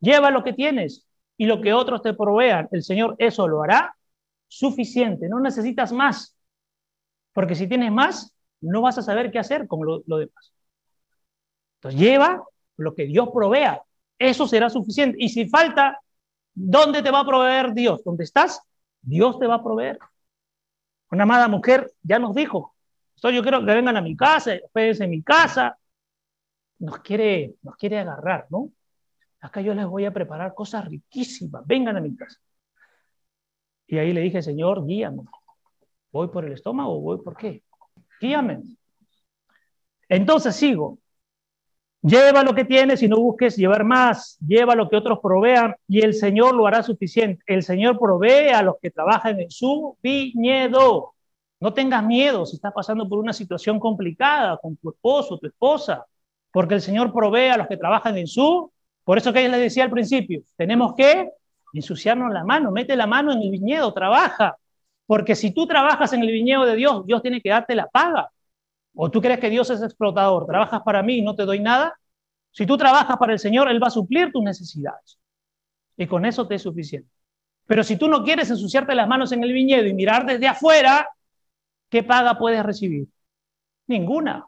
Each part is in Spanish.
Lleva lo que tienes y lo que otros te provean. El Señor eso lo hará suficiente. No necesitas más. Porque si tienes más, no vas a saber qué hacer con lo, demás. Entonces lleva lo que Dios provea. Eso será suficiente. Y si falta, ¿dónde te va a proveer Dios? ¿Dónde estás? Dios te va a proveer. Una amada mujer ya nos dijo, yo quiero que vengan a mi casa, ustedes en mi casa. Nos quiere, nos quiere agarrar, ¿no? Acá yo les voy a preparar cosas riquísimas, vengan a mi casa. Y ahí le dije, Señor, guíame. ¿Voy por el estómago o voy por qué? Guíame. Entonces sigo. Lleva lo que tienes y no busques llevar más. Lleva lo que otros provean y el Señor lo hará suficiente. El Señor provee a los que trabajan en su viñedo. No tengas miedo si estás pasando por una situación complicada con tu esposo, tu esposa, porque el Señor provee a los que trabajan en su. Por eso que les decía al principio, tenemos que ensuciarnos la mano, mete la mano en el viñedo, trabaja. Porque si tú trabajas en el viñedo de Dios, Dios tiene que darte la paga. ¿O tú crees que Dios es explotador? ¿Trabajas para mí y no te doy nada? Si tú trabajas para el Señor, Él va a suplir tus necesidades. Y con eso te es suficiente. Pero si tú no quieres ensuciarte las manos en el viñedo y mirar desde afuera, ¿qué paga puedes recibir? Ninguna.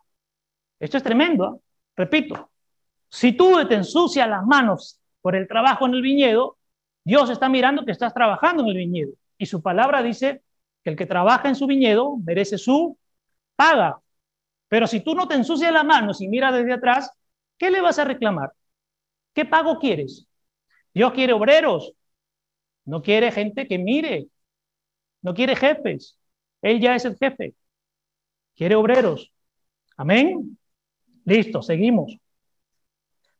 Esto es tremendo. ¿eh? Repito, si tú te ensucias las manos por el trabajo en el viñedo, Dios está mirando que estás trabajando en el viñedo. Y su palabra dice que el que trabaja en su viñedo merece su paga. Pero si tú no te ensucias las manos y miras desde atrás, ¿qué le vas a reclamar? ¿Qué pago quieres? Dios quiere obreros, no quiere gente que mire, no quiere jefes. Él ya es el jefe. Quiere obreros. Amén. Listo, seguimos.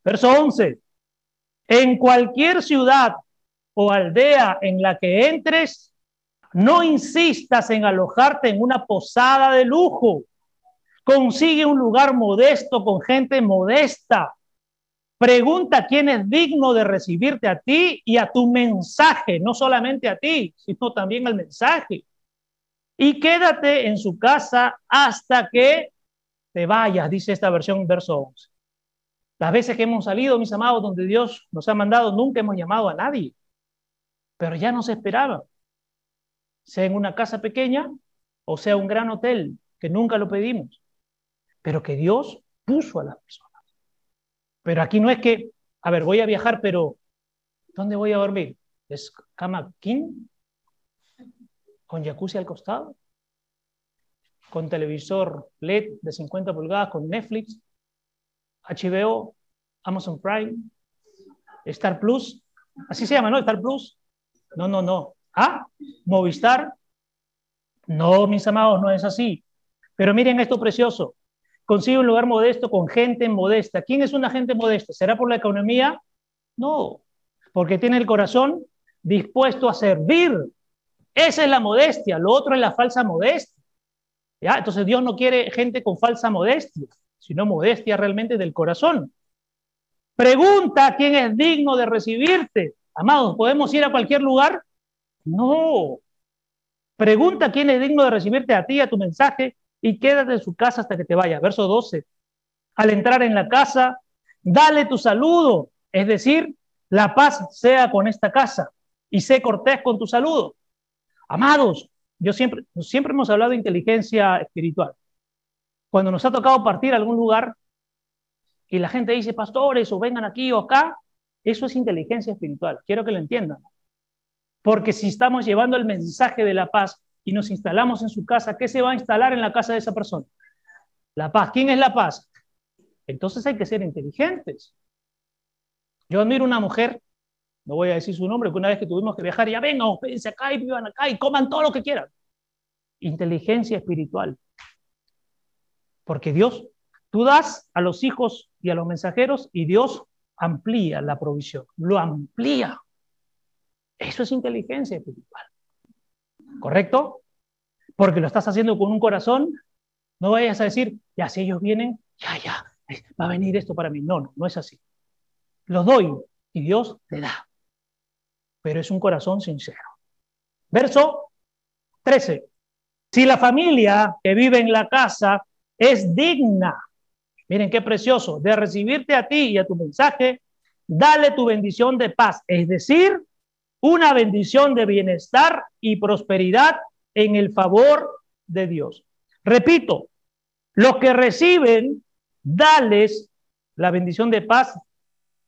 Verso 11. En cualquier ciudad o aldea en la que entres, no insistas en alojarte en una posada de lujo Consigue un lugar modesto con gente modesta. Pregunta quién es digno de recibirte a ti y a tu mensaje, no solamente a ti, sino también al mensaje. Y quédate en su casa hasta que te vayas, dice esta versión, verso 11. Las veces que hemos salido, mis amados, donde Dios nos ha mandado, nunca hemos llamado a nadie, pero ya nos esperaba, sea en una casa pequeña o sea un gran hotel, que nunca lo pedimos pero que Dios puso a las personas. Pero aquí no es que, a ver, voy a viajar, pero ¿dónde voy a dormir? ¿Es cama king? ¿Con jacuzzi al costado? ¿Con televisor LED de 50 pulgadas, con Netflix, HBO, Amazon Prime, Star Plus? Así se llama, ¿no? Star Plus. No, no, no. ¿Ah? Movistar. No, mis amados, no es así. Pero miren esto precioso. Consigue un lugar modesto con gente modesta. ¿Quién es una gente modesta? ¿Será por la economía? No, porque tiene el corazón dispuesto a servir. Esa es la modestia, lo otro es la falsa modestia. ¿Ya? Entonces Dios no quiere gente con falsa modestia, sino modestia realmente del corazón. Pregunta quién es digno de recibirte. Amados, ¿podemos ir a cualquier lugar? No. Pregunta quién es digno de recibirte a ti, a tu mensaje, y quédate en su casa hasta que te vaya. Verso 12. Al entrar en la casa, dale tu saludo, es decir, la paz sea con esta casa y sé cortés con tu saludo. Amados, yo siempre, siempre hemos hablado de inteligencia espiritual. Cuando nos ha tocado partir a algún lugar y la gente dice, pastores, o vengan aquí o acá, eso es inteligencia espiritual. Quiero que lo entiendan. Porque si estamos llevando el mensaje de la paz, y nos instalamos en su casa, ¿qué se va a instalar en la casa de esa persona? La paz. ¿Quién es la paz? Entonces hay que ser inteligentes. Yo admiro una mujer, no voy a decir su nombre, que una vez que tuvimos que viajar, ya vengan, hospedense acá y vivan acá y coman todo lo que quieran. Inteligencia espiritual. Porque Dios, tú das a los hijos y a los mensajeros y Dios amplía la provisión, lo amplía. Eso es inteligencia espiritual. ¿correcto? Porque lo estás haciendo con un corazón, no vayas a decir, ya si ellos vienen, ya, ya, va a venir esto para mí. No, no, no es así. Los doy y Dios te da. Pero es un corazón sincero. Verso 13. Si la familia que vive en la casa es digna, miren qué precioso, de recibirte a ti y a tu mensaje, dale tu bendición de paz, es decir, una bendición de bienestar y prosperidad en el favor de Dios. Repito, los que reciben, dales la bendición de paz,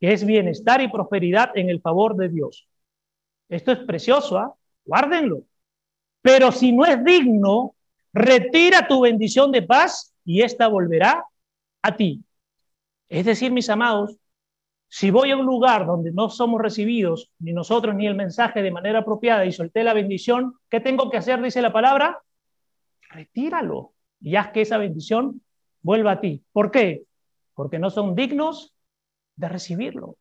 que es bienestar y prosperidad en el favor de Dios. Esto es precioso, ¿ah? guárdenlo. Pero si no es digno, retira tu bendición de paz y ésta volverá a ti. Es decir, mis amados, si voy a un lugar donde no somos recibidos, ni nosotros ni el mensaje de manera apropiada y solté la bendición, ¿qué tengo que hacer? Dice la palabra. Retíralo y haz que esa bendición vuelva a ti. ¿Por qué? Porque no son dignos de recibirlo.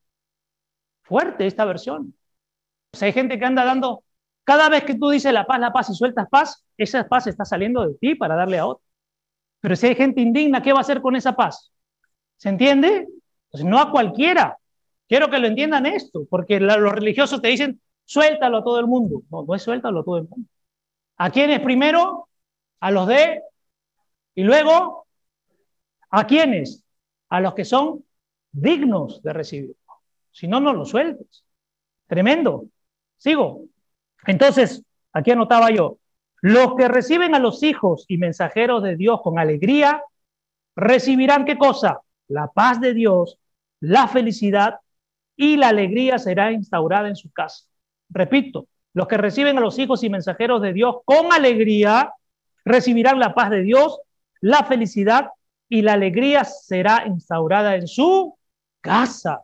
Fuerte esta versión. O hay gente que anda dando, cada vez que tú dices la paz, la paz y sueltas paz, esa paz está saliendo de ti para darle a otro. Pero si hay gente indigna, ¿qué va a hacer con esa paz? ¿Se entiende? Pues no a cualquiera. Quiero que lo entiendan esto, porque los religiosos te dicen, suéltalo a todo el mundo. No, no es suéltalo a todo el mundo. ¿A quiénes primero? A los de... Y luego, ¿a quiénes? A los que son dignos de recibirlo. Si no, no lo sueltes. Tremendo. Sigo. Entonces, aquí anotaba yo, los que reciben a los hijos y mensajeros de Dios con alegría, recibirán qué cosa? La paz de Dios, la felicidad y la alegría será instaurada en su casa. Repito, los que reciben a los hijos y mensajeros de Dios con alegría, recibirán la paz de Dios, la felicidad y la alegría será instaurada en su casa.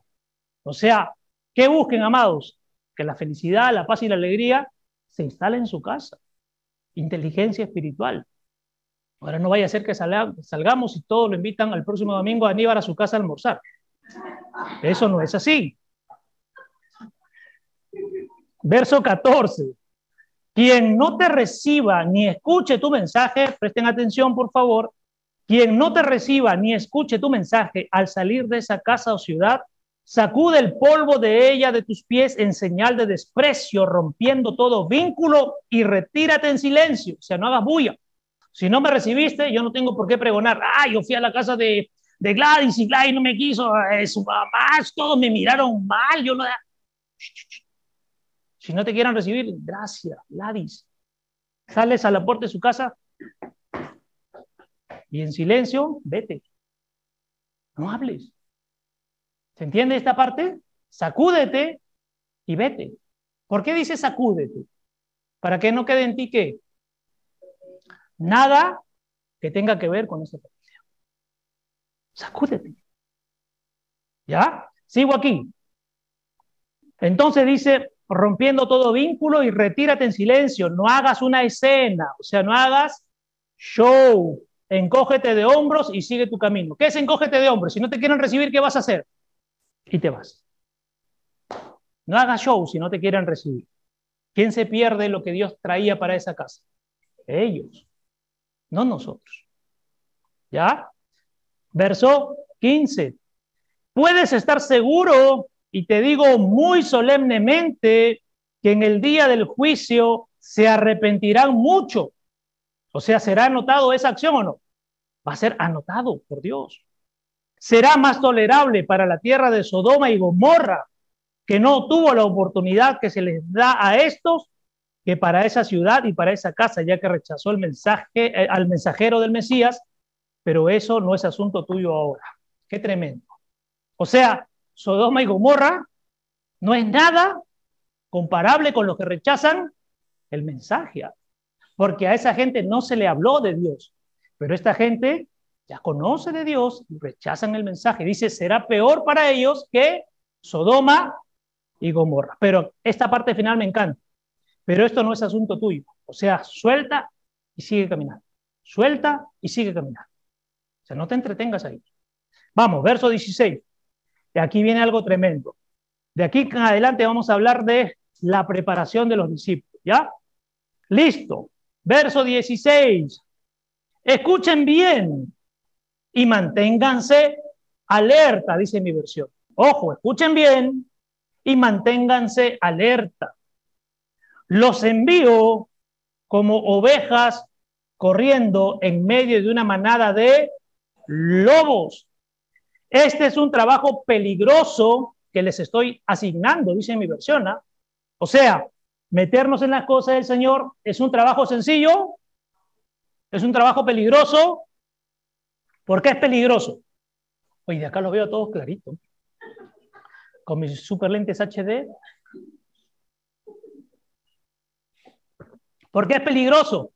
O sea, ¿qué busquen, amados? que la felicidad, la paz y la alegría se instalen en su casa. Inteligencia espiritual. Ahora no vaya a ser que salgamos y todos lo invitan al próximo domingo a Aníbar a su casa a almorzar. Eso no es así. Verso 14. Quien no te reciba ni escuche tu mensaje, presten atención por favor, quien no te reciba ni escuche tu mensaje al salir de esa casa o ciudad, Sacude el polvo de ella de tus pies en señal de desprecio, rompiendo todo vínculo y retírate en silencio. O sea, no hagas bulla. Si no me recibiste, yo no tengo por qué pregonar. Ah, yo fui a la casa de, de Gladys y Gladys no me quiso. Eh, su mamá, todos me miraron mal. Yo no. Si no te quieran recibir, gracias, Gladys. Sales a la puerta de su casa y en silencio, vete. No hables. ¿Se entiende esta parte? Sacúdete y vete. ¿Por qué dice sacúdete? Para que no quede en ti que nada que tenga que ver con familia. Sacúdete. ¿Ya? Sigo aquí. Entonces dice, rompiendo todo vínculo y retírate en silencio, no hagas una escena, o sea, no hagas show, encógete de hombros y sigue tu camino. ¿Qué es encógete de hombros? Si no te quieren recibir, ¿qué vas a hacer? Y te vas. No hagas show si no te quieren recibir. ¿Quién se pierde lo que Dios traía para esa casa? Ellos, no nosotros. ¿Ya? Verso 15. Puedes estar seguro, y te digo muy solemnemente, que en el día del juicio se arrepentirán mucho. O sea, ¿será anotado esa acción o no? Va a ser anotado por Dios será más tolerable para la tierra de Sodoma y Gomorra, que no tuvo la oportunidad que se les da a estos, que para esa ciudad y para esa casa, ya que rechazó el mensaje eh, al mensajero del Mesías, pero eso no es asunto tuyo ahora. Qué tremendo. O sea, Sodoma y Gomorra no es nada comparable con los que rechazan el mensaje, porque a esa gente no se le habló de Dios, pero esta gente ya conoce de Dios rechazan el mensaje. Dice, será peor para ellos que Sodoma y Gomorra. Pero esta parte final me encanta. Pero esto no es asunto tuyo. O sea, suelta y sigue caminando. Suelta y sigue caminando. O sea, no te entretengas ahí. Vamos, verso 16. Y aquí viene algo tremendo. De aquí en adelante vamos a hablar de la preparación de los discípulos. ¿Ya? Listo. Verso 16. Escuchen bien y manténganse alerta, dice mi versión. Ojo, escuchen bien y manténganse alerta. Los envío como ovejas corriendo en medio de una manada de lobos. Este es un trabajo peligroso que les estoy asignando, dice mi versión. ¿ah? O sea, meternos en las cosas del Señor es un trabajo sencillo, es un trabajo peligroso. ¿Por qué es peligroso? Oye, de acá lo veo todos clarito. Con mis super lentes HD. ¿Por qué es peligroso?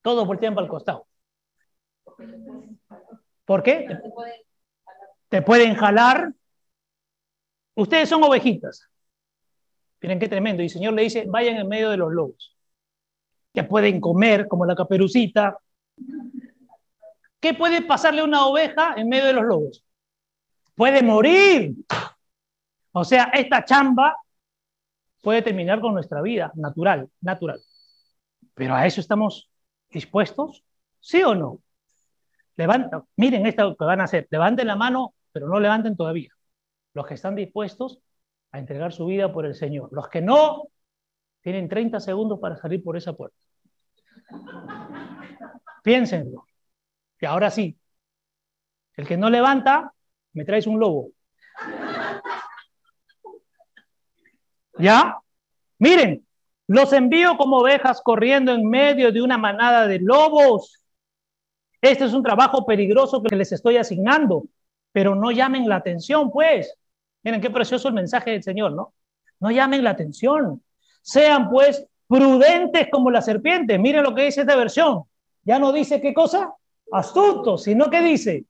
Todo por tiempo al costado. ¿Por qué? Te pueden jalar. Ustedes son ovejitas. Miren qué tremendo. Y el Señor le dice, vayan en medio de los lobos. Que pueden comer como la caperucita. ¿Qué puede pasarle a una oveja en medio de los lobos? Puede morir. O sea, esta chamba puede terminar con nuestra vida natural, natural. Pero a eso estamos dispuestos, ¿sí o no? Levanta, miren esto que van a hacer. Levanten la mano, pero no levanten todavía. Los que están dispuestos a entregar su vida por el Señor. Los que no, tienen 30 segundos para salir por esa puerta. Piénsenlo. Y ahora sí, el que no levanta, me traes un lobo. ¿Ya? Miren, los envío como ovejas corriendo en medio de una manada de lobos. Este es un trabajo peligroso que les estoy asignando, pero no llamen la atención, pues. Miren qué precioso el mensaje del Señor, ¿no? No llamen la atención. Sean, pues, prudentes como la serpiente. Miren lo que dice esta versión. Ya no dice qué cosa, astuto, sino que dice.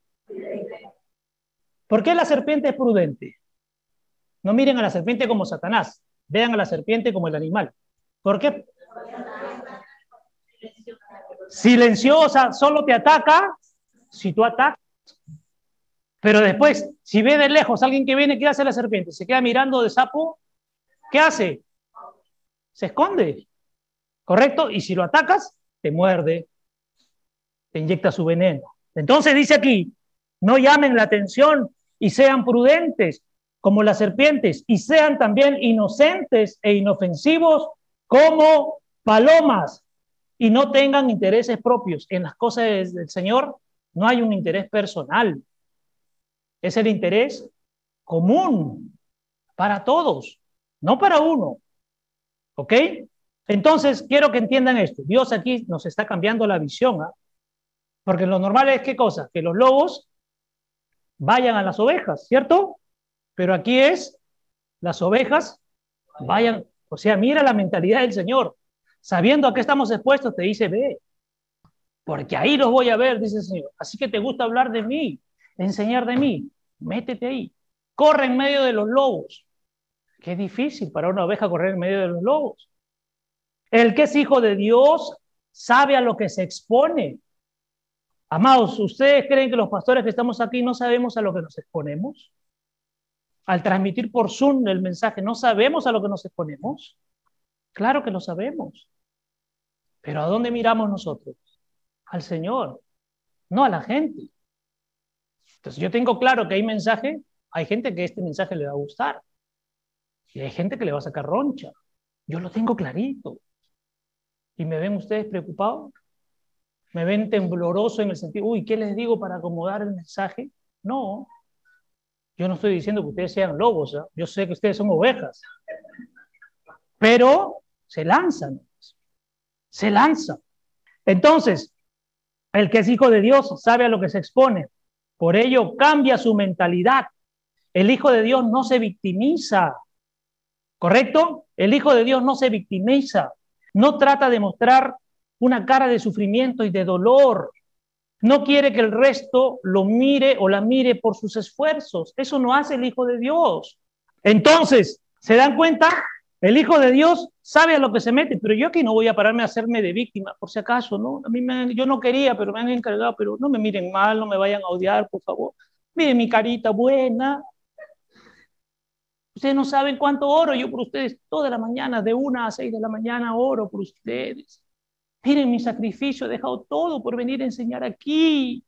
¿Por qué la serpiente es prudente? No miren a la serpiente como Satanás, vean a la serpiente como el animal. ¿Por qué? Silenciosa, solo te ataca si tú atacas. Pero después, si ve de lejos alguien que viene, ¿qué hace la serpiente? Se queda mirando de sapo, ¿qué hace? Se esconde, ¿correcto? Y si lo atacas, te muerde, te inyecta su veneno. Entonces dice aquí, no llamen la atención y sean prudentes como las serpientes y sean también inocentes e inofensivos como palomas y no tengan intereses propios. En las cosas del Señor no hay un interés personal, es el interés común para todos, no para uno. ¿Ok? Entonces, quiero que entiendan esto. Dios aquí nos está cambiando la visión, ¿ah? Porque lo normal es qué cosa? Que los lobos vayan a las ovejas, ¿cierto? Pero aquí es, las ovejas vayan, o sea, mira la mentalidad del Señor. Sabiendo a qué estamos expuestos, te dice, ve, porque ahí los voy a ver, dice el Señor. Así que te gusta hablar de mí, enseñar de mí, métete ahí. Corre en medio de los lobos. Qué difícil para una oveja correr en medio de los lobos. El que es hijo de Dios sabe a lo que se expone. Amados, ¿ustedes creen que los pastores que estamos aquí no sabemos a lo que nos exponemos? Al transmitir por Zoom el mensaje, ¿no sabemos a lo que nos exponemos? Claro que lo sabemos. Pero ¿a dónde miramos nosotros? Al Señor, no a la gente. Entonces yo tengo claro que hay mensaje, hay gente que este mensaje le va a gustar. Y hay gente que le va a sacar roncha. Yo lo tengo clarito. ¿Y me ven ustedes preocupados? ¿Me ven tembloroso en el sentido, uy, ¿qué les digo para acomodar el mensaje? No. Yo no estoy diciendo que ustedes sean lobos, ¿eh? yo sé que ustedes son ovejas. Pero se lanzan. Se lanzan. Entonces, el que es hijo de Dios sabe a lo que se expone. Por ello cambia su mentalidad. El Hijo de Dios no se victimiza. ¿Correcto? El Hijo de Dios no se victimiza. No trata de mostrar una cara de sufrimiento y de dolor. No quiere que el resto lo mire o la mire por sus esfuerzos. Eso no hace el Hijo de Dios. Entonces, ¿se dan cuenta? El Hijo de Dios sabe a lo que se mete, pero yo aquí no voy a pararme a hacerme de víctima, por si acaso, ¿no? A mí me, yo no quería, pero me han encargado, pero no me miren mal, no me vayan a odiar, por favor. Miren mi carita buena. Ustedes no saben cuánto oro yo por ustedes toda la mañana, de una a seis de la mañana oro por ustedes miren mi sacrificio, he dejado todo por venir a enseñar aquí.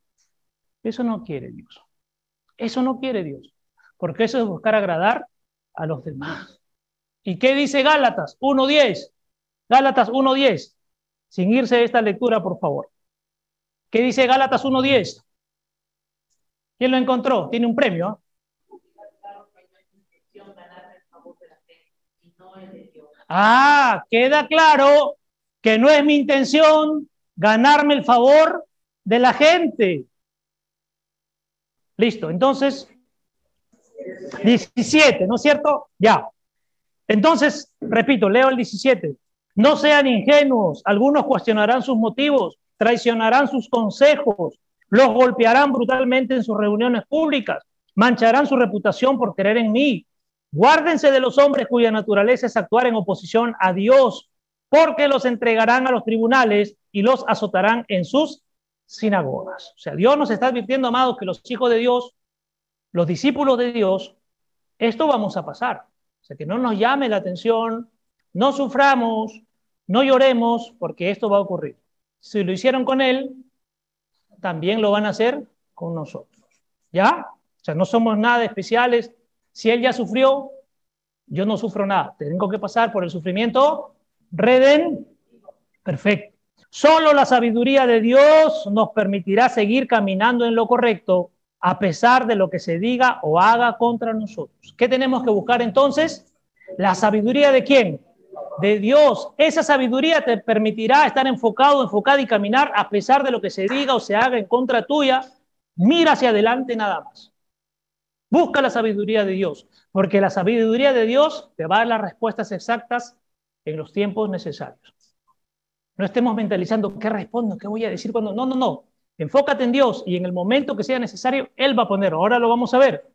Eso no quiere Dios. Eso no quiere Dios. Porque eso es buscar agradar a los demás. ¿Y qué dice Gálatas 1.10? Gálatas 1.10. Sin irse de esta lectura, por favor. ¿Qué dice Gálatas 1.10? ¿Quién lo encontró? Tiene un premio. Ah, ah queda claro que no es mi intención ganarme el favor de la gente. Listo, entonces, 17, ¿no es cierto? Ya. Entonces, repito, leo el 17. No sean ingenuos, algunos cuestionarán sus motivos, traicionarán sus consejos, los golpearán brutalmente en sus reuniones públicas, mancharán su reputación por creer en mí. Guárdense de los hombres cuya naturaleza es actuar en oposición a Dios, porque los entregarán a los tribunales y los azotarán en sus sinagogas. O sea, Dios nos está advirtiendo, amados, que los hijos de Dios, los discípulos de Dios, esto vamos a pasar. O sea, que no nos llame la atención, no suframos, no lloremos, porque esto va a ocurrir. Si lo hicieron con Él, también lo van a hacer con nosotros. ¿Ya? O sea, no somos nada especiales. Si Él ya sufrió, yo no sufro nada. Tengo que pasar por el sufrimiento reden. Perfecto. Solo la sabiduría de Dios nos permitirá seguir caminando en lo correcto a pesar de lo que se diga o haga contra nosotros. ¿Qué tenemos que buscar entonces? La sabiduría de quién? De Dios. Esa sabiduría te permitirá estar enfocado, enfocado y caminar a pesar de lo que se diga o se haga en contra tuya. Mira hacia adelante nada más. Busca la sabiduría de Dios, porque la sabiduría de Dios te va a dar las respuestas exactas en los tiempos necesarios. No estemos mentalizando qué respondo, qué voy a decir cuando. No, no, no. Enfócate en Dios y en el momento que sea necesario, Él va a poner. Ahora lo vamos a ver.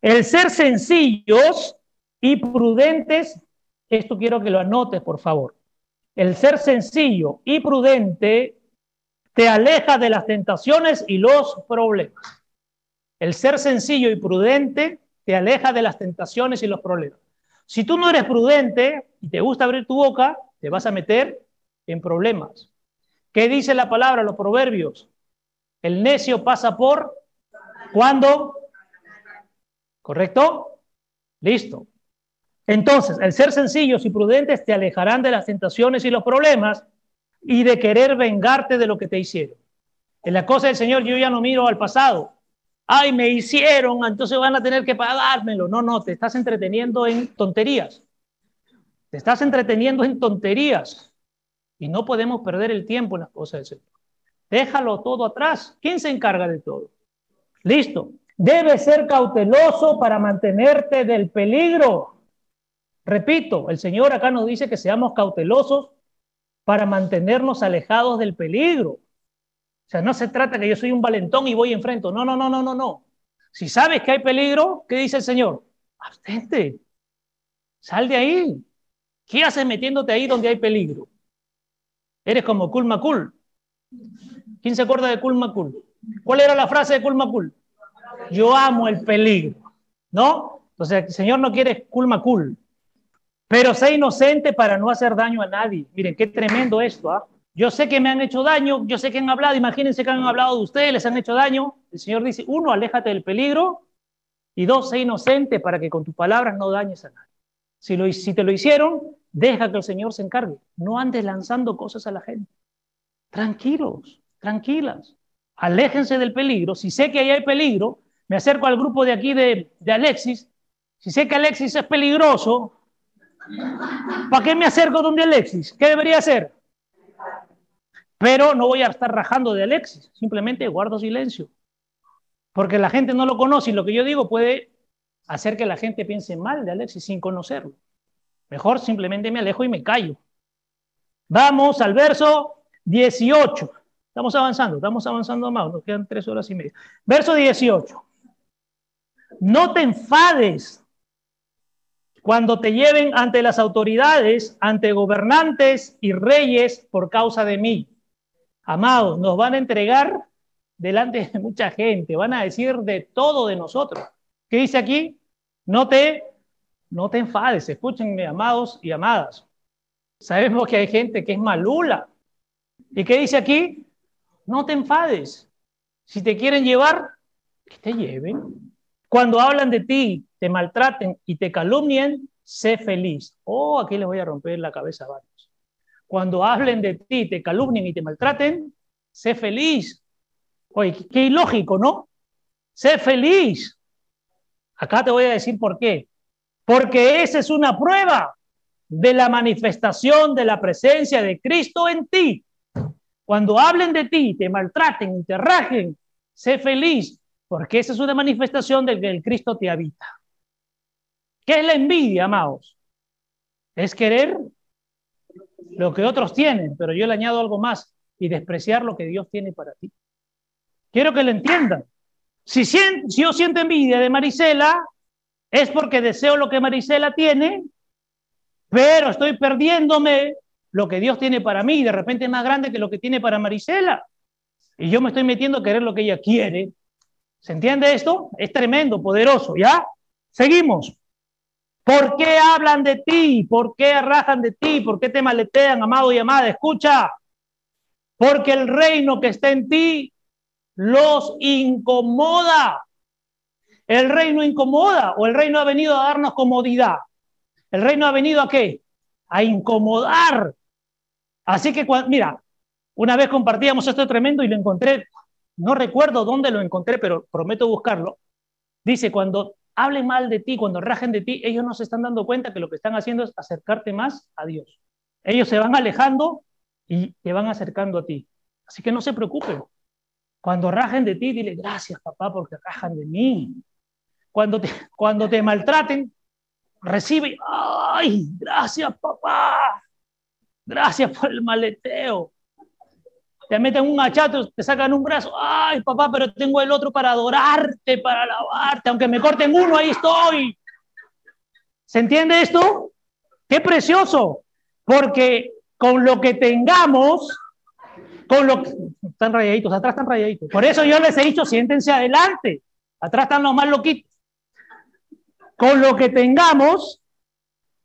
El ser sencillos y prudentes, esto quiero que lo anotes, por favor. El ser sencillo y prudente te aleja de las tentaciones y los problemas. El ser sencillo y prudente te aleja de las tentaciones y los problemas. Si tú no eres prudente y te gusta abrir tu boca, te vas a meter en problemas. ¿Qué dice la palabra, los proverbios? El necio pasa por cuando. ¿Correcto? Listo. Entonces, el ser sencillos y prudentes te alejarán de las tentaciones y los problemas y de querer vengarte de lo que te hicieron. En la cosa del Señor yo ya no miro al pasado, ay, me hicieron, entonces van a tener que pagármelo. No, no, te estás entreteniendo en tonterías. Te estás entreteniendo en tonterías. Y no podemos perder el tiempo en las cosas del Señor. Déjalo todo atrás. ¿Quién se encarga de todo? Listo. Debes ser cauteloso para mantenerte del peligro. Repito, el Señor acá nos dice que seamos cautelosos para mantenernos alejados del peligro. O sea, no se trata que yo soy un valentón y voy enfrento. No, no, no, no, no, no. Si sabes que hay peligro, ¿qué dice el Señor? Abstente. Sal de ahí. ¿Qué haces metiéndote ahí donde hay peligro? Eres como Kul Makul. ¿Quién se acuerda de Kul Makul? ¿Cuál era la frase de Kul Makul? Yo amo el peligro. ¿No? Entonces, el Señor no quiere Kul Makul. Pero sé inocente para no hacer daño a nadie. Miren, qué tremendo esto. ¿ah? Yo sé que me han hecho daño, yo sé que han hablado, imagínense que han hablado de ustedes, les han hecho daño. El Señor dice, uno, aléjate del peligro, y dos, sé inocente para que con tus palabras no dañes a nadie. Si, si te lo hicieron, deja que el Señor se encargue. No andes lanzando cosas a la gente. Tranquilos, tranquilas. Aléjense del peligro. Si sé que ahí hay peligro, me acerco al grupo de aquí de, de Alexis. Si sé que Alexis es peligroso, ¿para qué me acerco donde Alexis? ¿Qué debería hacer? Pero no voy a estar rajando de Alexis, simplemente guardo silencio. Porque la gente no lo conoce y lo que yo digo puede hacer que la gente piense mal de Alexis sin conocerlo. Mejor simplemente me alejo y me callo. Vamos al verso 18. Estamos avanzando, estamos avanzando más, nos quedan tres horas y media. Verso 18. No te enfades cuando te lleven ante las autoridades, ante gobernantes y reyes por causa de mí Amados, nos van a entregar delante de mucha gente, van a decir de todo de nosotros. ¿Qué dice aquí? No te, no te enfades, escúchenme, amados y amadas. Sabemos que hay gente que es malula. ¿Y qué dice aquí? No te enfades. Si te quieren llevar, que te lleven. Cuando hablan de ti, te maltraten y te calumnien, sé feliz. Oh, aquí les voy a romper la cabeza varios. Cuando hablen de ti, te calumnien y te maltraten, sé feliz. Oye, qué ilógico, ¿no? Sé feliz. Acá te voy a decir por qué. Porque esa es una prueba de la manifestación de la presencia de Cristo en ti. Cuando hablen de ti, te maltraten, te rajen, sé feliz, porque esa es una manifestación de que el Cristo te habita. ¿Qué es la envidia, amados? Es querer lo que otros tienen, pero yo le añado algo más y despreciar lo que Dios tiene para ti. Quiero que lo entiendan. Si, si yo siento envidia de Marisela, es porque deseo lo que Marisela tiene, pero estoy perdiéndome lo que Dios tiene para mí de repente es más grande que lo que tiene para Marisela. Y yo me estoy metiendo a querer lo que ella quiere. ¿Se entiende esto? Es tremendo, poderoso, ¿ya? Seguimos. ¿Por qué hablan de ti? ¿Por qué rajan de ti? ¿Por qué te maletean, amado y amada? Escucha, porque el reino que está en ti los incomoda. El reino incomoda o el reino ha venido a darnos comodidad. El reino ha venido a qué? A incomodar. Así que, mira, una vez compartíamos esto tremendo y lo encontré, no recuerdo dónde lo encontré, pero prometo buscarlo. Dice, cuando hablen mal de ti, cuando rajen de ti, ellos no se están dando cuenta que lo que están haciendo es acercarte más a Dios. Ellos se van alejando y te van acercando a ti. Así que no se preocupen. Cuando rajen de ti, dile gracias, papá, porque rajan de mí. Cuando te, cuando te maltraten, recibe, ay, gracias, papá. Gracias por el maleteo te meten un achato, te sacan un brazo, ay papá, pero tengo el otro para adorarte, para alabarte, aunque me corten uno, ahí estoy. ¿Se entiende esto? Qué precioso, porque con lo que tengamos, con lo que... Están rayaditos, atrás están rayaditos. Por eso yo les he dicho, siéntense adelante, atrás están los más loquitos. Con lo que tengamos,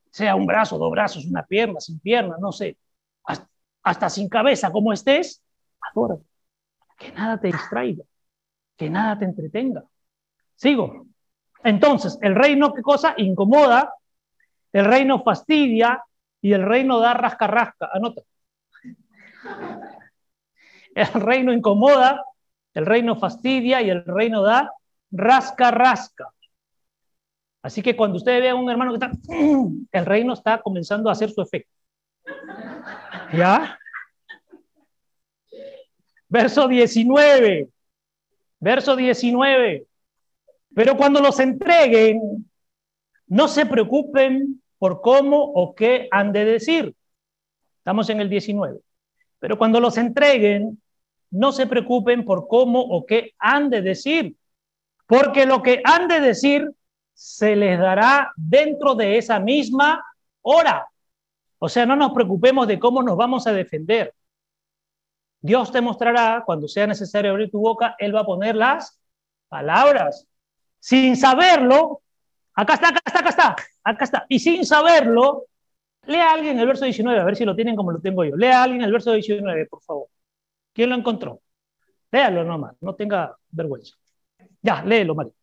sea un brazo, dos brazos, una pierna, sin pierna, no sé, hasta sin cabeza, como estés, adora. Que nada te distraiga, que nada te entretenga. Sigo. Entonces, el reino, ¿qué cosa? Incomoda, el reino fastidia y el reino da rasca-rasca. Anota. El reino incomoda, el reino fastidia y el reino da rasca-rasca. Así que cuando ustedes vean a un hermano que está, el reino está comenzando a hacer su efecto. ¿Ya? Verso 19. Verso 19. Pero cuando los entreguen, no se preocupen por cómo o qué han de decir. Estamos en el 19. Pero cuando los entreguen, no se preocupen por cómo o qué han de decir, porque lo que han de decir se les dará dentro de esa misma hora. O sea, no nos preocupemos de cómo nos vamos a defender. Dios te mostrará cuando sea necesario abrir tu boca, Él va a poner las palabras. Sin saberlo, acá está, acá está, acá está, acá está. Y sin saberlo, lea alguien el verso 19, a ver si lo tienen como lo tengo yo. Lea alguien el verso 19, por favor. ¿Quién lo encontró? Léalo nomás, no tenga vergüenza. Ya, léelo, María.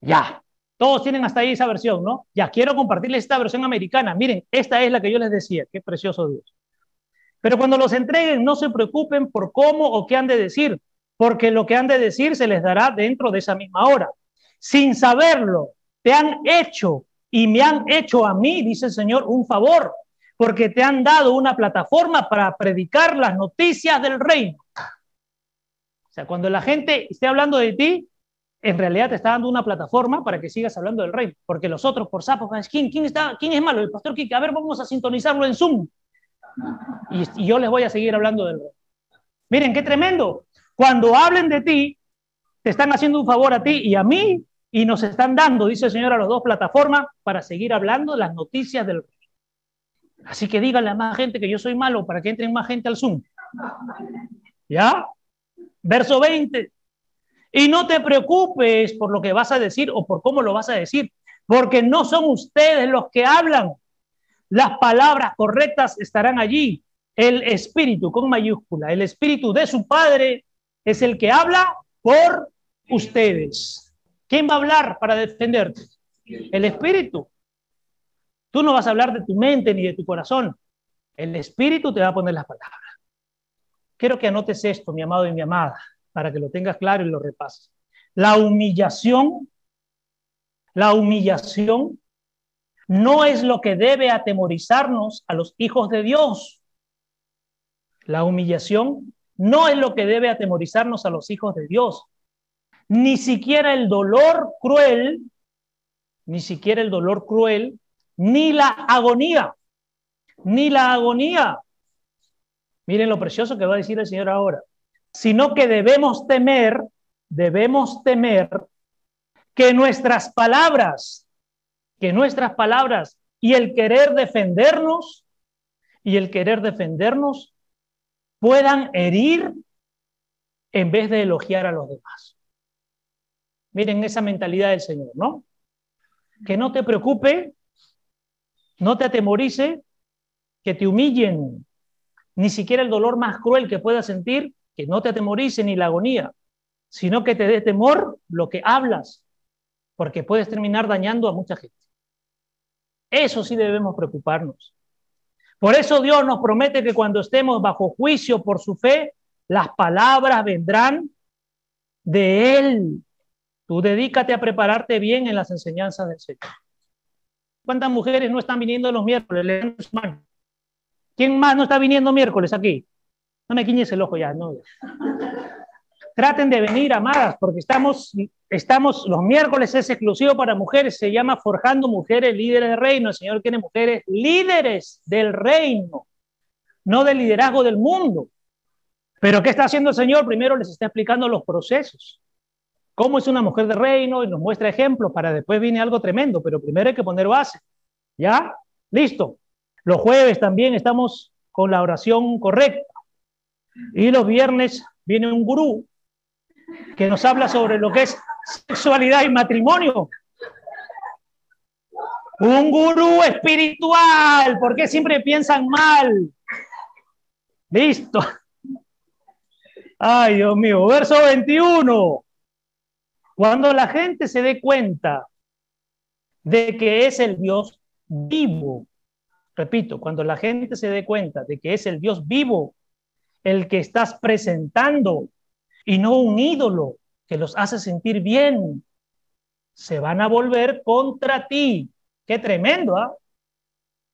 Ya, todos tienen hasta ahí esa versión, ¿no? Ya quiero compartirles esta versión americana. Miren, esta es la que yo les decía. Qué precioso Dios. Pero cuando los entreguen, no se preocupen por cómo o qué han de decir, porque lo que han de decir se les dará dentro de esa misma hora. Sin saberlo, te han hecho y me han hecho a mí, dice el Señor, un favor, porque te han dado una plataforma para predicar las noticias del reino. O sea, cuando la gente esté hablando de ti, en realidad te está dando una plataforma para que sigas hablando del rey, porque los otros por sapos, ¿quién, quién, está, quién es malo? El pastor Kike, a ver, vamos a sintonizarlo en Zoom. Y, yo les voy a seguir hablando del rey. Miren, qué tremendo. Cuando hablen de ti, te están haciendo un favor a ti y a mí, y nos están dando, dice el Señor, a las dos plataformas para seguir hablando las noticias del rey. Así que díganle a más gente que yo soy malo para que entren más gente al Zoom. ¿Ya? Verso 20. Y no te preocupes por lo que vas a decir o por cómo lo vas a decir, porque no son ustedes los que hablan. Las palabras correctas estarán allí. El espíritu con mayúscula, el espíritu de su Padre es el que habla por ustedes. ¿Quién va a hablar para defenderte? El espíritu. Tú no vas a hablar de tu mente ni de tu corazón. El espíritu te va a poner las palabras. Quiero que anotes esto, mi amado y mi amada. Para que lo tengas claro y lo repases. La humillación, la humillación no es lo que debe atemorizarnos a los hijos de Dios. La humillación no es lo que debe atemorizarnos a los hijos de Dios. Ni siquiera el dolor cruel, ni siquiera el dolor cruel, ni la agonía, ni la agonía. Miren lo precioso que va a decir el Señor ahora. Sino que debemos temer, debemos temer que nuestras palabras, que nuestras palabras y el querer defendernos, y el querer defendernos puedan herir en vez de elogiar a los demás. Miren esa mentalidad del Señor, ¿no? Que no te preocupe, no te atemorice, que te humillen, ni siquiera el dolor más cruel que puedas sentir, que no te atemorice ni la agonía, sino que te dé temor lo que hablas, porque puedes terminar dañando a mucha gente. Eso sí debemos preocuparnos. Por eso Dios nos promete que cuando estemos bajo juicio por su fe, las palabras vendrán de Él. Tú dedícate a prepararte bien en las enseñanzas del Señor. ¿Cuántas mujeres no están viniendo los miércoles? ¿Quién más no está viniendo miércoles aquí? No me quiñes el ojo ya, no. Traten de venir, amadas, porque estamos, estamos, los miércoles es exclusivo para mujeres, se llama Forjando Mujeres Líderes del Reino. El Señor quiere mujeres líderes del reino, no del liderazgo del mundo. Pero ¿qué está haciendo el Señor? Primero les está explicando los procesos. Cómo es una mujer de reino y nos muestra ejemplos para después viene algo tremendo, pero primero hay que poner base. ¿Ya? Listo. Los jueves también estamos con la oración correcta. Y los viernes viene un gurú que nos habla sobre lo que es sexualidad y matrimonio. Un gurú espiritual, porque siempre piensan mal. Listo. Ay, Dios mío, verso 21. Cuando la gente se dé cuenta de que es el Dios vivo, repito, cuando la gente se dé cuenta de que es el Dios vivo el que estás presentando y no un ídolo que los hace sentir bien, se van a volver contra ti. Qué tremendo, ¿ah?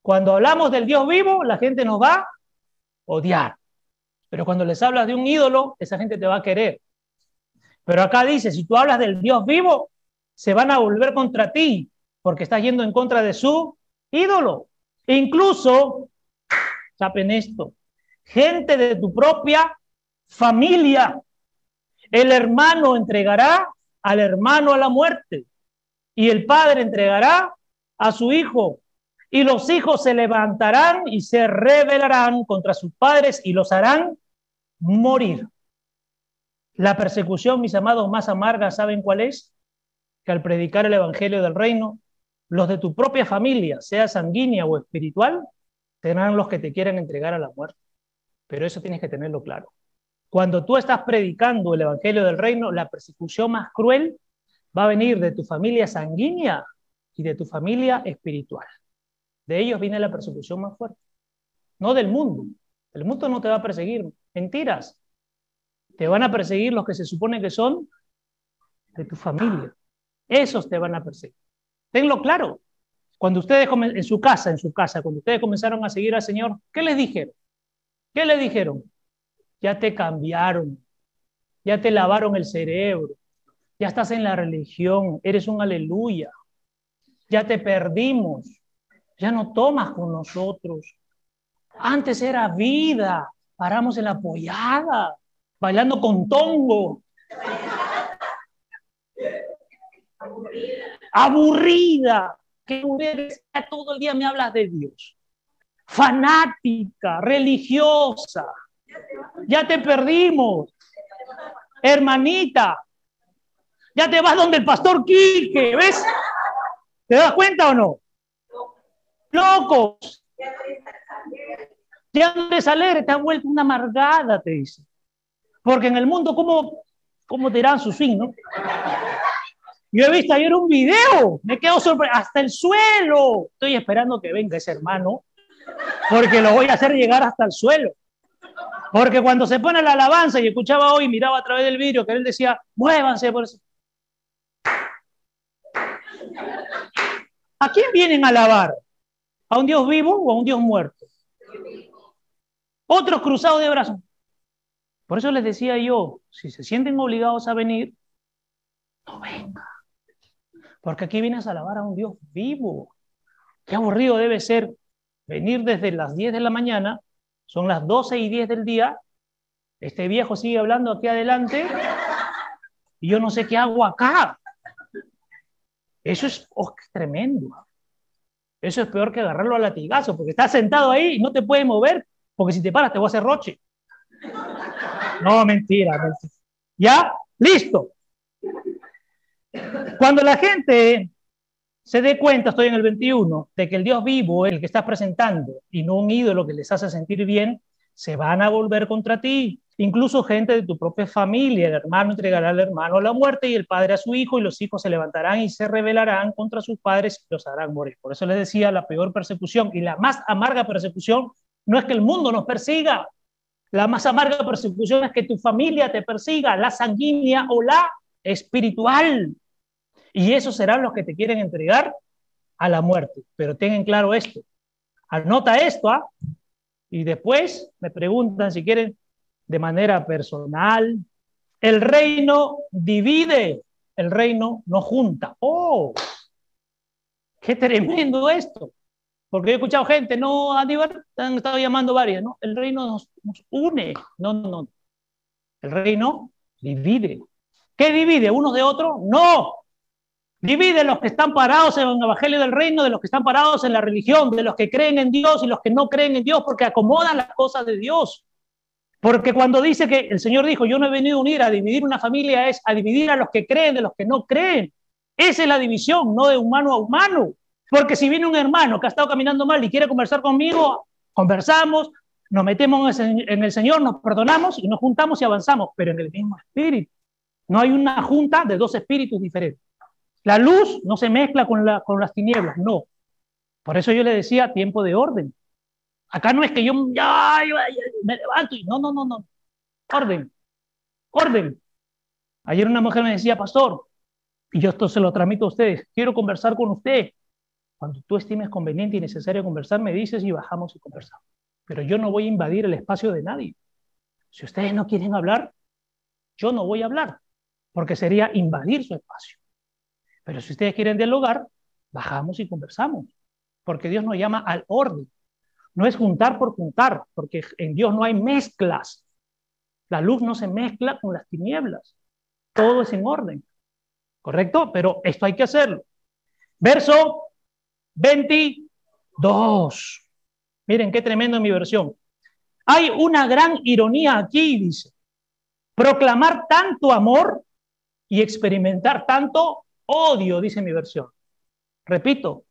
Cuando hablamos del Dios vivo, la gente nos va a odiar. Pero cuando les hablas de un ídolo, esa gente te va a querer. Pero acá dice, si tú hablas del Dios vivo, se van a volver contra ti, porque estás yendo en contra de su ídolo. E incluso, saben esto, gente de tu propia familia el hermano entregará al hermano a la muerte y el padre entregará a su hijo y los hijos se levantarán y se rebelarán contra sus padres y los harán morir. La persecución, mis amados, más amarga, ¿saben cuál es? Que al predicar el Evangelio del Reino, los de tu propia familia, sea sanguínea o espiritual, serán los que te quieran entregar a la muerte. Pero eso tienes que tenerlo claro. Cuando tú estás predicando el Evangelio del Reino, la persecución más cruel va a venir de tu familia sanguínea y de tu familia espiritual. De ellos viene la persecución más fuerte, no del mundo. El mundo no te va a perseguir, mentiras. Te van a perseguir los que se supone que son de tu familia. Esos te van a perseguir. Tenlo claro. Cuando ustedes en su casa, en su casa, cuando ustedes comenzaron a seguir al Señor, ¿qué les dijeron? ¿Qué les dijeron? ya te cambiaron, ya te lavaron el cerebro, ya estás en la religión, eres un aleluya, ya te perdimos, ya no tomas con nosotros. Antes era vida, paramos en la apoyada, bailando con tongo. Aburrida. Que todo el día me hablas de Dios. Fanática, religiosa. Ya te perdimos. Hermanita. Ya te vas donde el pastor Quique, ¿ves? ¿Te das cuenta o no? Locos. Te alegre, te ha vuelto una amargada, te dice. Porque en el mundo, ¿cómo, cómo te dirán su fin? Yo he visto ayer un video, me quedo sorprendido, hasta el suelo. Estoy esperando que venga ese hermano, porque lo voy a hacer llegar hasta el suelo. Porque cuando se pone la alabanza y escuchaba hoy, miraba a través del vidrio que él decía, muévanse por eso. ¿A quién vienen a alabar? ¿A un Dios vivo o a un Dios muerto? Otros cruzados de brazos. Por eso les decía yo, si se sienten obligados a venir, no venga. Porque aquí vienes a alabar a un Dios vivo. Qué aburrido debe ser venir desde las 10 de la mañana, son las 12 y 10 del día, este viejo sigue hablando aquí adelante y yo no sé qué hago acá. Eso es oh, tremendo. Eso es peor que agarrarlo a latigazo, porque estás sentado ahí y no te puedes mover, porque si te paras te voy a hacer roche. No, mentira, mentira. ¿Ya? Listo. Cuando la gente se dé cuenta, estoy en el 21, de que el Dios vivo, el que estás presentando, y no un ídolo que les hace sentir bien, se van a volver contra ti. Incluso gente de tu propia familia, el hermano entregará al hermano la muerte y el padre a su hijo, y los hijos se levantarán y se rebelarán contra sus padres y los harán morir. Por eso les decía, la peor persecución y la más amarga persecución no es que el mundo nos persiga, la más amarga persecución es que tu familia te persiga, la sanguínea o la espiritual. Y esos serán los que te quieren entregar a la muerte. Pero tengan claro esto. Anota esto, ¿ah? Y después me preguntan si quieren de manera personal. El reino divide, el reino no junta. ¡Oh! ¡Qué tremendo esto! Porque he escuchado gente, no, Aníbal, han estado llamando varias, ¿no? El reino nos, nos une. No, no, no. El reino divide. ¿Qué divide? ¿Unos de otros? No. Divide los que están parados en el Evangelio del Reino de los que están parados en la religión, de los que creen en Dios y los que no creen en Dios, porque acomodan las cosas de Dios. Porque cuando dice que el Señor dijo, yo no he venido a unir, a dividir una familia, es a dividir a los que creen de los que no creen. Esa es la división, no de humano a humano. Porque si viene un hermano que ha estado caminando mal y quiere conversar conmigo, conversamos, nos metemos en el Señor, nos perdonamos y nos juntamos y avanzamos, pero en el mismo espíritu. No hay una junta de dos espíritus diferentes. La luz no se mezcla con, la, con las tinieblas, no. Por eso yo le decía tiempo de orden. Acá no es que yo me levanto y no, no, no, no. Orden, orden. Ayer una mujer me decía, pastor, y yo esto se lo transmito a ustedes, quiero conversar con usted. Cuando tú estimes conveniente y necesario conversar, me dices y bajamos y conversamos. Pero yo no voy a invadir el espacio de nadie. Si ustedes no quieren hablar, yo no voy a hablar, porque sería invadir su espacio. Pero si ustedes quieren dialogar, bajamos y conversamos, porque Dios nos llama al orden. No es juntar por juntar, porque en Dios no hay mezclas. La luz no se mezcla con las tinieblas. Todo es en orden. ¿Correcto? Pero esto hay que hacerlo. Verso 22. Miren qué tremendo en mi versión. Hay una gran ironía aquí, dice. Proclamar tanto amor y experimentar tanto Odio, dice mi versión. Repito,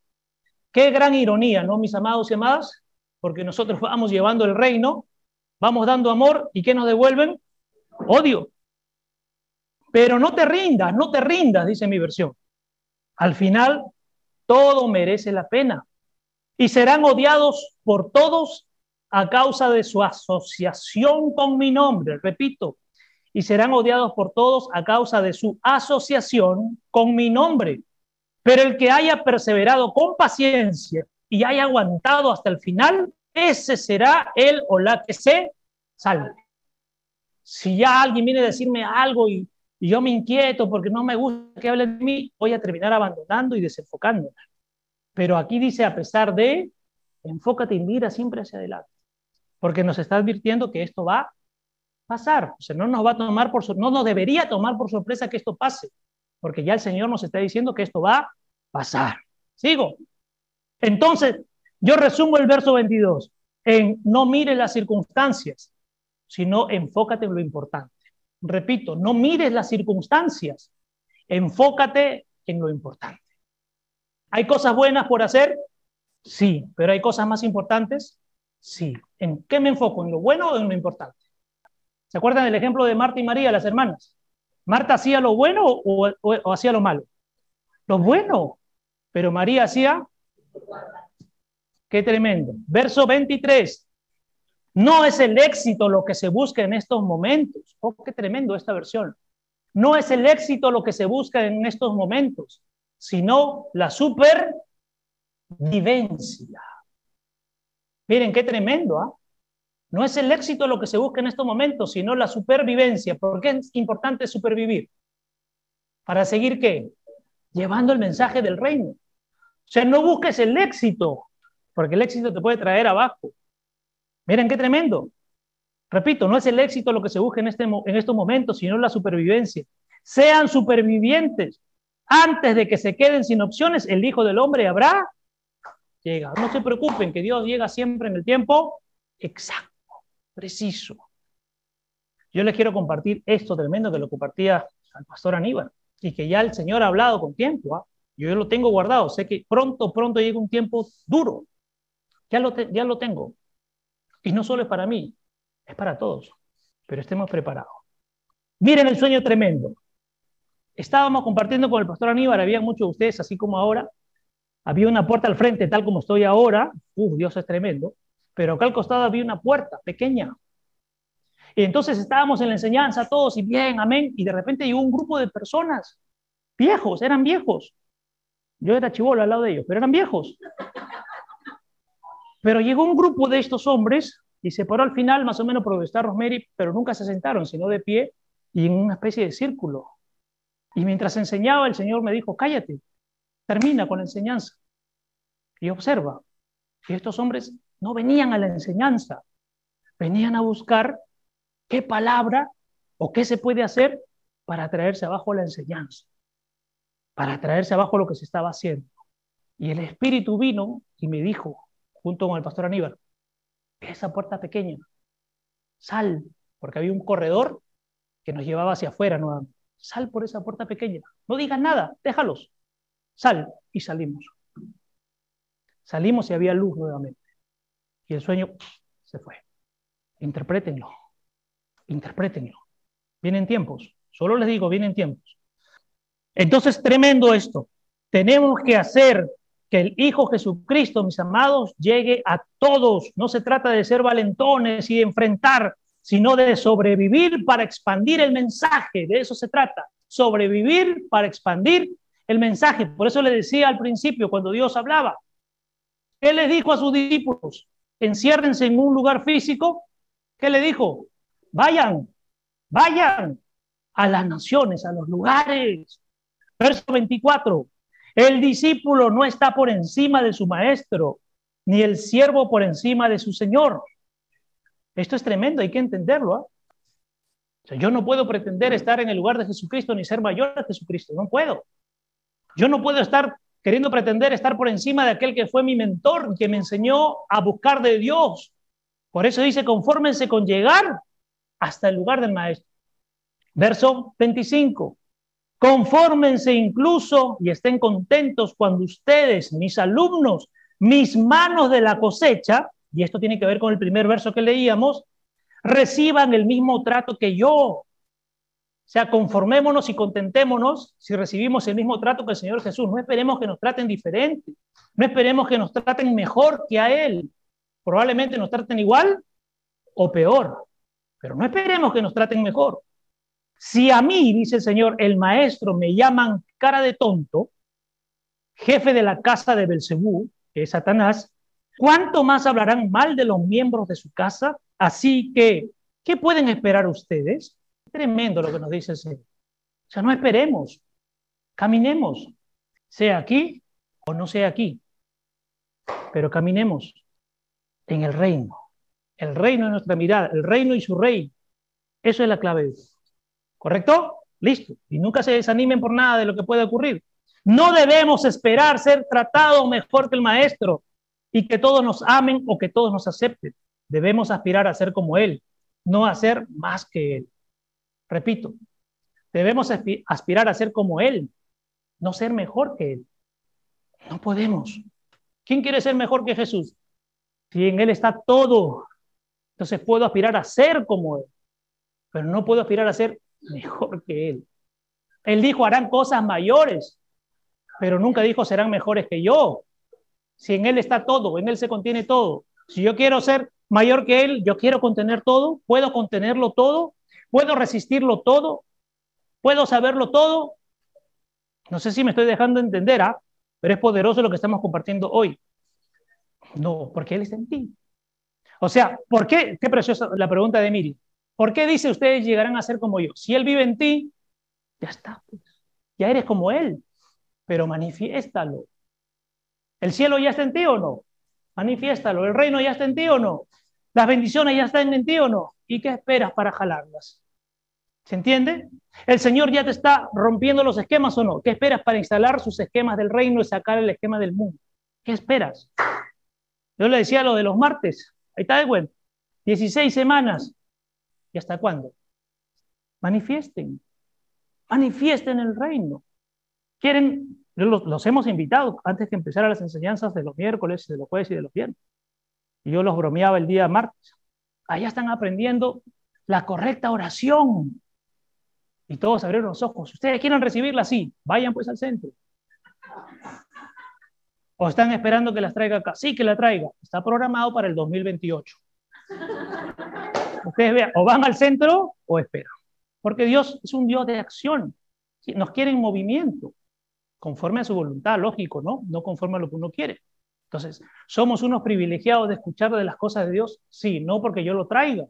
qué gran ironía, ¿no, mis amados y amadas? Porque nosotros vamos llevando el reino, vamos dando amor y ¿qué nos devuelven? Odio. Pero no te rindas, no te rindas, dice mi versión. Al final, todo merece la pena y serán odiados por todos a causa de su asociación con mi nombre. Repito, y serán odiados por todos a causa de su asociación con mi nombre. Pero el que haya perseverado con paciencia y haya aguantado hasta el final, ese será él o la que se salve. Si ya alguien viene a decirme algo y, yo me inquieto porque no me gusta que hablen de mí, voy a terminar abandonando y desenfocándome. Pero aquí dice, a pesar de, enfócate y mira siempre hacia adelante, porque nos está advirtiendo que esto va pasar. O sea, no nos va a tomar por no nos debería tomar por sorpresa que esto pase, porque ya el Señor nos está diciendo que esto va a pasar. Sigo. Entonces, yo resumo el verso 22 en no mires las circunstancias, sino enfócate en lo importante. Repito, no mires las circunstancias, enfócate en lo importante. ¿Hay cosas buenas por hacer? Sí, pero hay cosas más importantes? Sí. ¿En qué me enfoco? ¿En lo bueno o en lo importante? ¿Se acuerdan del ejemplo de Marta y María, las hermanas? ¿Marta hacía lo bueno o, hacía lo malo? Lo bueno, pero María hacía... Qué tremendo. Verso 23. No es el éxito lo que se busca en estos momentos. Oh, qué tremendo esta versión. No es el éxito lo que se busca en estos momentos, sino la supervivencia. Miren qué tremendo, ¿ah? No es el éxito lo que se busca en estos momentos, sino la supervivencia. ¿Por qué es importante supervivir? ¿Para seguir qué? Llevando el mensaje del reino. O sea, no busques el éxito, porque el éxito te puede traer abajo. Miren qué tremendo. Repito, no es el éxito lo que se busca en, este, en estos momentos, sino la supervivencia. Sean supervivientes. Antes de que se queden sin opciones, el Hijo del Hombre habrá llega. No se preocupen, que Dios llega siempre en el tiempo exacto preciso. Yo les quiero compartir esto tremendo que lo compartía al pastor Aníbal y que ya el Señor ha hablado con tiempo. ¿ah? Yo lo tengo guardado. Sé que pronto, pronto llega un tiempo duro. Ya lo, ya lo tengo. Y no solo es para mí, es para todos. Pero estemos preparados. Miren el sueño tremendo. Estábamos compartiendo con el pastor Aníbal, había muchos de ustedes, así como ahora. Había una puerta al frente, tal como estoy ahora. Uf, Dios es tremendo pero acá al costado había una puerta pequeña. Y entonces estábamos en la enseñanza todos y bien, amén, y de repente llegó un grupo de personas, viejos, eran viejos. Yo era chivolo al lado de ellos, pero eran viejos. Pero llegó un grupo de estos hombres y se paró al final, más o menos por donde está Rosemary, pero nunca se sentaron, sino de pie y en una especie de círculo. Y mientras enseñaba, el Señor me dijo, cállate, termina con la enseñanza. Y observa. Y estos hombres no venían a la enseñanza, venían a buscar qué palabra o qué se puede hacer para traerse abajo la enseñanza, para traerse abajo lo que se estaba haciendo. Y el Espíritu vino y me dijo, junto con el pastor Aníbal, esa puerta pequeña, sal, porque había un corredor que nos llevaba hacia afuera nuevamente. Sal por esa puerta pequeña, no digas nada, déjalos. Sal y salimos. Salimos y había luz nuevamente y el sueño se fue. Interprétenlo, interprétenlo. Vienen tiempos, solo les digo, vienen tiempos. Entonces, tremendo esto. Tenemos que hacer que el Hijo Jesucristo, mis amados, llegue a todos. No se trata de ser valentones y de enfrentar, sino de sobrevivir para expandir el mensaje. De eso se trata. Sobrevivir para expandir el mensaje. Por eso le decía al principio, cuando Dios hablaba, Él les dijo a sus discípulos, enciérrense en un lugar físico, ¿qué le dijo? Vayan, vayan a las naciones, a los lugares. Verso 24, el discípulo no está por encima de su maestro, ni el siervo por encima de su señor. Esto es tremendo, hay que entenderlo. ¿ah? yo no puedo pretender estar en el lugar de Jesucristo ni ser mayor a Jesucristo, no puedo. Yo no puedo estar queriendo pretender estar por encima de aquel que fue mi mentor, que me enseñó a buscar de Dios. Por eso dice, confórmense con llegar hasta el lugar del maestro. Verso 25. Confórmense incluso y estén contentos cuando ustedes, mis alumnos, mis manos de la cosecha, y esto tiene que ver con el primer verso que leíamos, reciban el mismo trato que yo. O sea, conformémonos y contentémonos si recibimos el mismo trato que el Señor Jesús. No esperemos que nos traten diferente. No esperemos que nos traten mejor que a Él. Probablemente nos traten igual o peor. Pero no esperemos que nos traten mejor. Si a mí, dice el Señor, el maestro me llaman cara de tonto, jefe de la casa de Belcebú, que es Satanás, ¿cuánto más hablarán mal de los miembros de su casa? Así que, ¿qué pueden esperar ustedes? Tremendo lo que nos dice el Señor. O sea, no esperemos, caminemos, sea aquí o no sea aquí, pero caminemos en el reino. El reino es nuestra mirada, el reino y su rey. Eso es la clave. ¿Correcto? Listo. Y nunca se desanimen por nada de lo que pueda ocurrir. No debemos esperar ser tratados mejor que el maestro y que todos nos amen o que todos nos acepten. Debemos aspirar a ser como Él, no a ser más que Él. Repito, debemos aspirar a ser como Él, no ser mejor que Él. No podemos. ¿Quién quiere ser mejor que Jesús? Si en Él está todo, entonces puedo aspirar a ser como Él, pero no puedo aspirar a ser mejor que Él. Él dijo, harán cosas mayores, pero nunca dijo, serán mejores que yo. Si en Él está todo, en Él se contiene todo. Si yo quiero ser mayor que Él, yo quiero contener todo, puedo contenerlo todo, puedo resistirlo todo, puedo saberlo todo. No sé si me estoy dejando entender, ¿ah? pero es poderoso lo que estamos compartiendo hoy. No, porque Él está en ti. O sea, ¿por qué? Qué preciosa la pregunta de Miri. ¿Por qué dice ustedes llegarán a ser como yo? Si Él vive en ti, ya está. Pues. Ya eres como Él, pero manifiéstalo. ¿El cielo ya está en ti o no? Manifiéstalo. ¿El reino ya está en ti o no? ¿Las bendiciones ya están en ti o no? ¿Y qué esperas para jalarlas? ¿Se entiende? ¿El Señor ya te está rompiendo los esquemas o no? ¿Qué esperas para instalar sus esquemas del reino y sacar el esquema del mundo? ¿Qué esperas? Yo le decía lo de los martes. Ahí está bueno. 16 semanas. ¿Y hasta cuándo? Manifiesten. Manifiesten el reino. Quieren, los, los hemos invitado antes que empezara las enseñanzas de los miércoles, de los jueves y de los viernes. Y yo los bromeaba el día martes. Allá están aprendiendo la correcta oración. Y todos abrieron los ojos. Ustedes quieren recibirla así, vayan pues al centro. ¿O están esperando que las traiga acá? Sí, que la traiga. Está programado para el 2028. Ustedes vean, o van al centro o esperan. Porque Dios es un Dios de acción. Nos quiere en movimiento, conforme a su voluntad, lógico, ¿no? No conforme a lo que uno quiere. Entonces, ¿somos unos privilegiados de escuchar de las cosas de Dios? Sí, no porque yo lo traiga,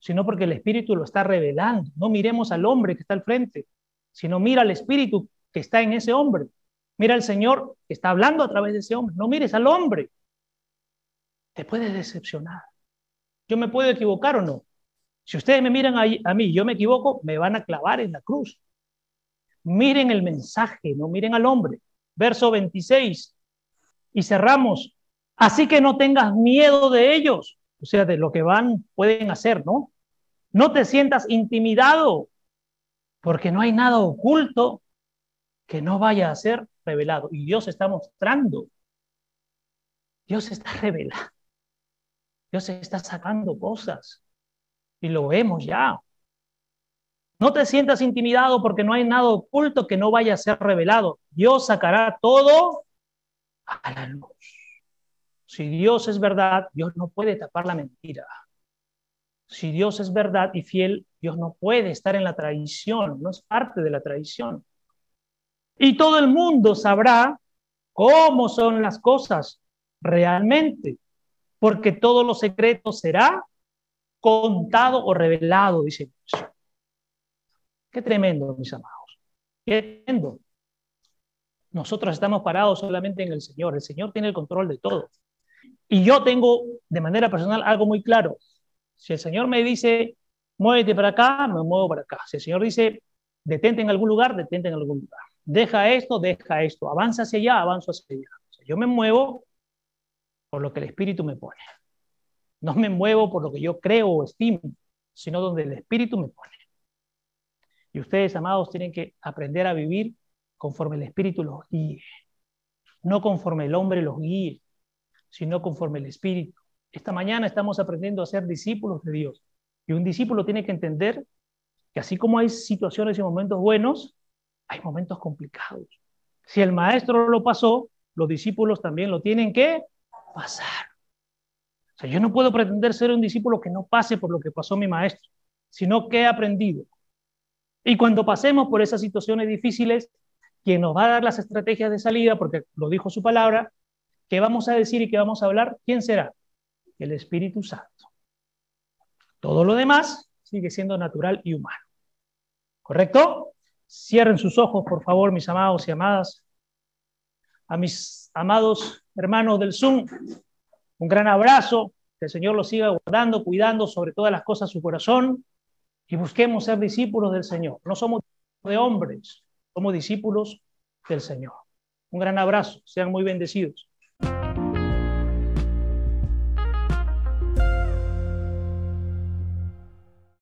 sino porque el Espíritu lo está revelando. No miremos al hombre que está al frente, sino mira al Espíritu que está en ese hombre. Mira al Señor que está hablando a través de ese hombre. No mires al hombre. Te puedes decepcionar. Yo me puedo equivocar o no. Si ustedes me miran a, a mí, yo me equivoco, me van a clavar en la cruz. Miren el mensaje, no miren al hombre. Verso 26. Y cerramos. Así que no tengas miedo de ellos, o sea, de lo que van, pueden hacer, ¿no? No te sientas intimidado, porque no hay nada oculto que no vaya a ser revelado. Y Dios está mostrando. Dios está revelando. Dios está sacando cosas. Y lo vemos ya. No te sientas intimidado porque no hay nada oculto que no vaya a ser revelado. Dios sacará todo a la luz. Si Dios es verdad, Dios no puede tapar la mentira. Si Dios es verdad y fiel, Dios no puede estar en la traición, no es parte de la traición. Y todo el mundo sabrá cómo son las cosas realmente, porque todo lo secreto será contado o revelado, dice Dios. Qué tremendo, mis amados. Qué tremendo. Nosotros estamos parados solamente en el Señor. El Señor tiene el control de todo. Y yo tengo de manera personal algo muy claro. Si el Señor me dice, muévete para acá, me muevo para acá. Si el Señor dice, detente en algún lugar, detente en algún lugar. Deja esto, deja esto. Avanza hacia allá, avanzo hacia allá. yo me muevo por lo que el Espíritu me pone. No me muevo por lo que yo creo o estimo, sino donde el Espíritu me pone. Y ustedes, amados, tienen que aprender a vivir conforme el Espíritu los guíe. No conforme el hombre los guíe, sino conforme el Espíritu. Esta mañana estamos aprendiendo a ser discípulos de Dios. Y un discípulo tiene que entender que así como hay situaciones y momentos buenos, hay momentos complicados. Si el maestro lo pasó, los discípulos también lo tienen que pasar. O sea, yo no puedo pretender ser un discípulo que no pase por lo que pasó mi maestro, sino que he aprendido. Y cuando pasemos por esas situaciones difíciles, quien nos va a dar las estrategias de salida, porque lo dijo su palabra, ¿qué vamos a decir y qué vamos a hablar? ¿Quién será? El Espíritu Santo. Todo lo demás sigue siendo natural y humano. ¿Correcto? Cierren sus ojos, por favor, mis amados y amadas. A mis amados hermanos del Zoom, un gran abrazo, que el Señor los siga guardando, cuidando sobre todas las cosas su corazón y busquemos ser discípulos del Señor. No somos de hombres, somos discípulos del Señor. Un gran abrazo, sean muy bendecidos.